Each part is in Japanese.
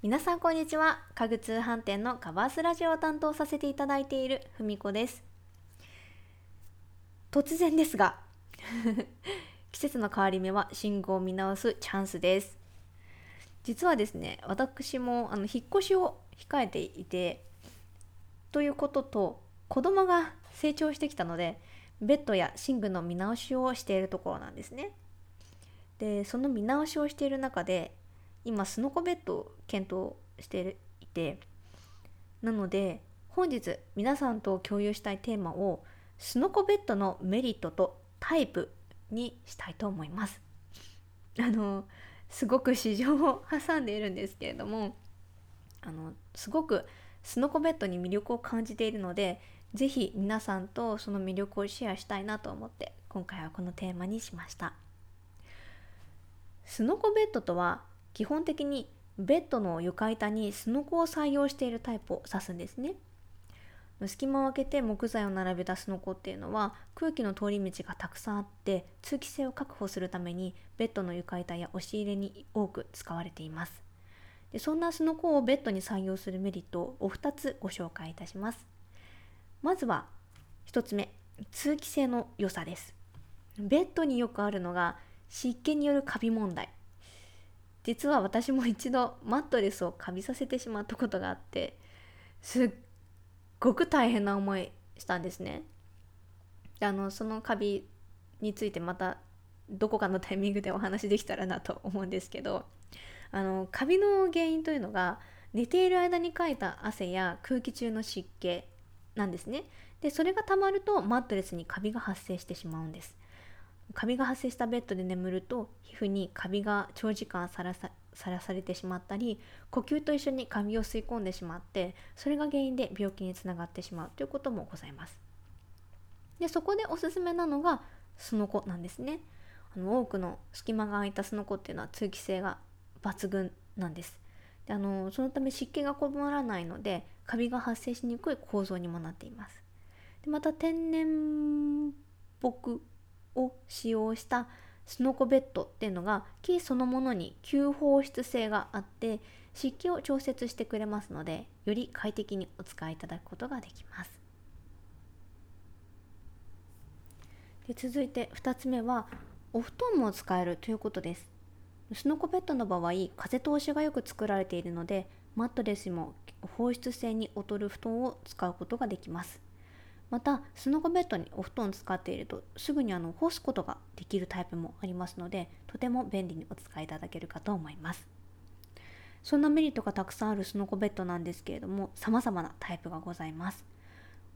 皆さんこんにちは。家具通販店のカバースラジオを担当させていただいているふみこです。突然ですが 季節の変わり目は信号を見直すチャンスです。実はですね私もあの引っ越しを控えていてということと子供が成長してきたのでベッドや寝具の見直しをしているところなんですね。でその見直しをしている中で今スノコベッドを検討していてなので本日皆さんと共有したいテーマをスノコベッドのメリットとタイプにしたいと思います。あのすごく市場を挟んでいるんですけれどもあのすごくスノコベッドに魅力を感じているので是非皆さんとその魅力をシェアしたいなと思って今回はこのテーマにしました。スノコベッドとは基本的にベッドの床板にすのこを採用しているタイプを指すんですね。隙間を開けて木材を並べたすのこっていうのは空気の通り道がたくさんあって通気性を確保するためにベッドの床板や押し入れに多く使われています。でそんなすのこをベッドに採用するメリットをお二つご紹介いたします。まずは1つ目通気性の良さです。ベッドによくあるのが湿気によるカビ問題。実は私も一度マットレスをカビさせてしまったことがあってすっごく大変な思いしたんですね。あのそのカビについてまたどこかのタイミングでお話できたらなと思うんですけどあのカビの原因というのが寝ている間にかいた汗や空気中の湿気なんですね。でそれがたまるとマットレスにカビが発生してしまうんです。カビが発生したベッドで眠ると皮膚にカビが長時間さらささらされてしまったり呼吸と一緒にカビを吸い込んでしまってそれが原因で病気につながってしまうということもございます。でそこでおすすめなのがスノコなんですね。あの多くの隙間が空いたスノコっていうのは通気性が抜群なんです。であのそのため湿気がこもらないのでカビが発生しにくい構造にもなっています。でまた天然木を使用したスノコベッドっていうのが木そのものに吸放湿性があって湿気を調節してくれますのでより快適にお使いいただくことができます。で続いて2つ目はお布団も使えるということです。スノコベッドの場合風通しがよく作られているのでマットレスも放出性に劣る布団を使うことができます。またスノコベッドにお布団を使っているとすぐにあの干すことができるタイプもありますのでとても便利にお使いいただけるかと思います。そんなメリットがたくさんあるスノコベッドなんですけれども様々なタイプがございます。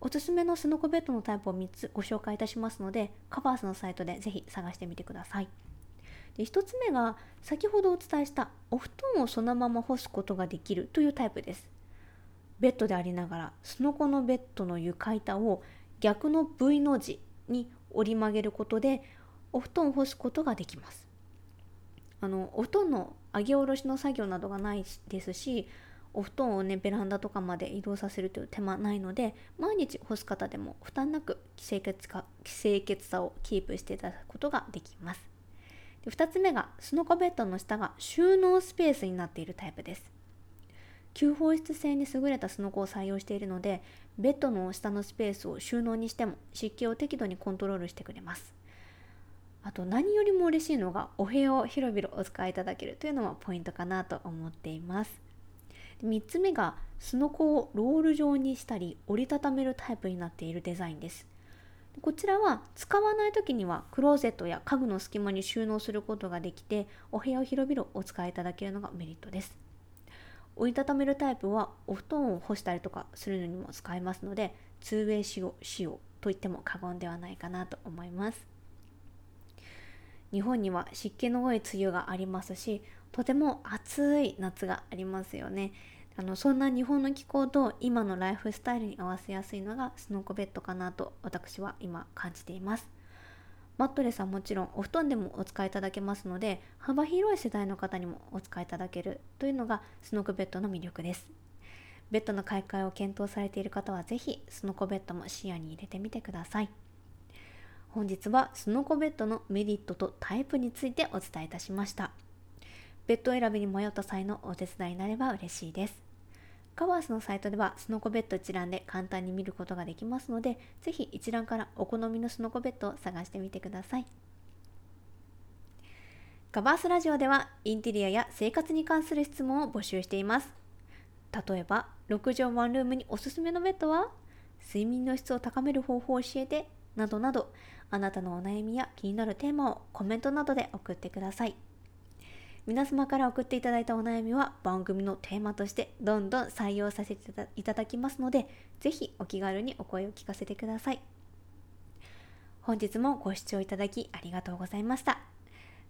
おすすめのスノコベッドのタイプを3つご紹介いたしますのでカバースのサイトでぜひ探してみてください。で1つ目が先ほどお伝えしたお布団をそのまま干すことができるというタイプです。ベッドでありながらすのこのベッドの床板を逆の V の字に折り曲げることでお布団を干すことができます。あのお布団の上げ下ろしの作業などがないですしお布団をねベランダとかまで移動させるという手間ないので毎日干す方でも負担なく清潔か清潔さをキープしていただくことができます。で2つ目がスノコベッドの下が収納スペースになっているタイプです。吸放湿性に優れたすのこを採用しているのでベッドの下のスペースを収納にしても湿気を適度にコントロールしてくれます。あと何よりも嬉しいのがお部屋を広々お使いいただけるというのもポイントかなと思っています。3つ目がすのこをロール状にしたり折りたためるタイプになっているデザインです。こちらは使わない時にはクローゼットや家具の隙間に収納することができてお部屋を広々お使いいただけるのがメリットです。折りたためるタイプはお布団を干したりとかするのにも使えますので 2way 仕様仕様と言っても過言ではないかなと思います。日本には湿気の多い梅雨がありますしとても暑い夏がありますよね。あのそんな日本の気候と今のライフスタイルに合わせやすいのがスノーコベッドかなと私は今感じています。マットレスはもちろんお布団でもお使いいただけますので幅広い世代の方にもお使いいただけるというのがスノークベッドの魅力です。ベッドの買い替えを検討されている方はぜひスノコベッドも視野に入れてみてください。本日はスノコベッドのメリットとタイプについてお伝えいたしました。ベッド選びに迷った際のお手伝いになれば嬉しいです。カバースのサイトではスノコベッド一覧で簡単に見ることができますのでぜひ一覧からお好みのスノコベッドを探してみてください。カバースラジオではインテリアや生活に関する質問を募集しています。例えば6畳ワンルームにおすすめのベッドは睡眠の質を高める方法を教えてなどなどあなたのお悩みや気になるテーマをコメントなどで送ってください。皆様から送っていただいたお悩みは番組のテーマとしてどんどん採用させていただきますのでぜひお気軽にお声を聞かせてください。本日もご視聴いただきありがとうございました。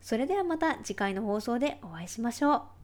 それではまた次回の放送でお会いしましょう。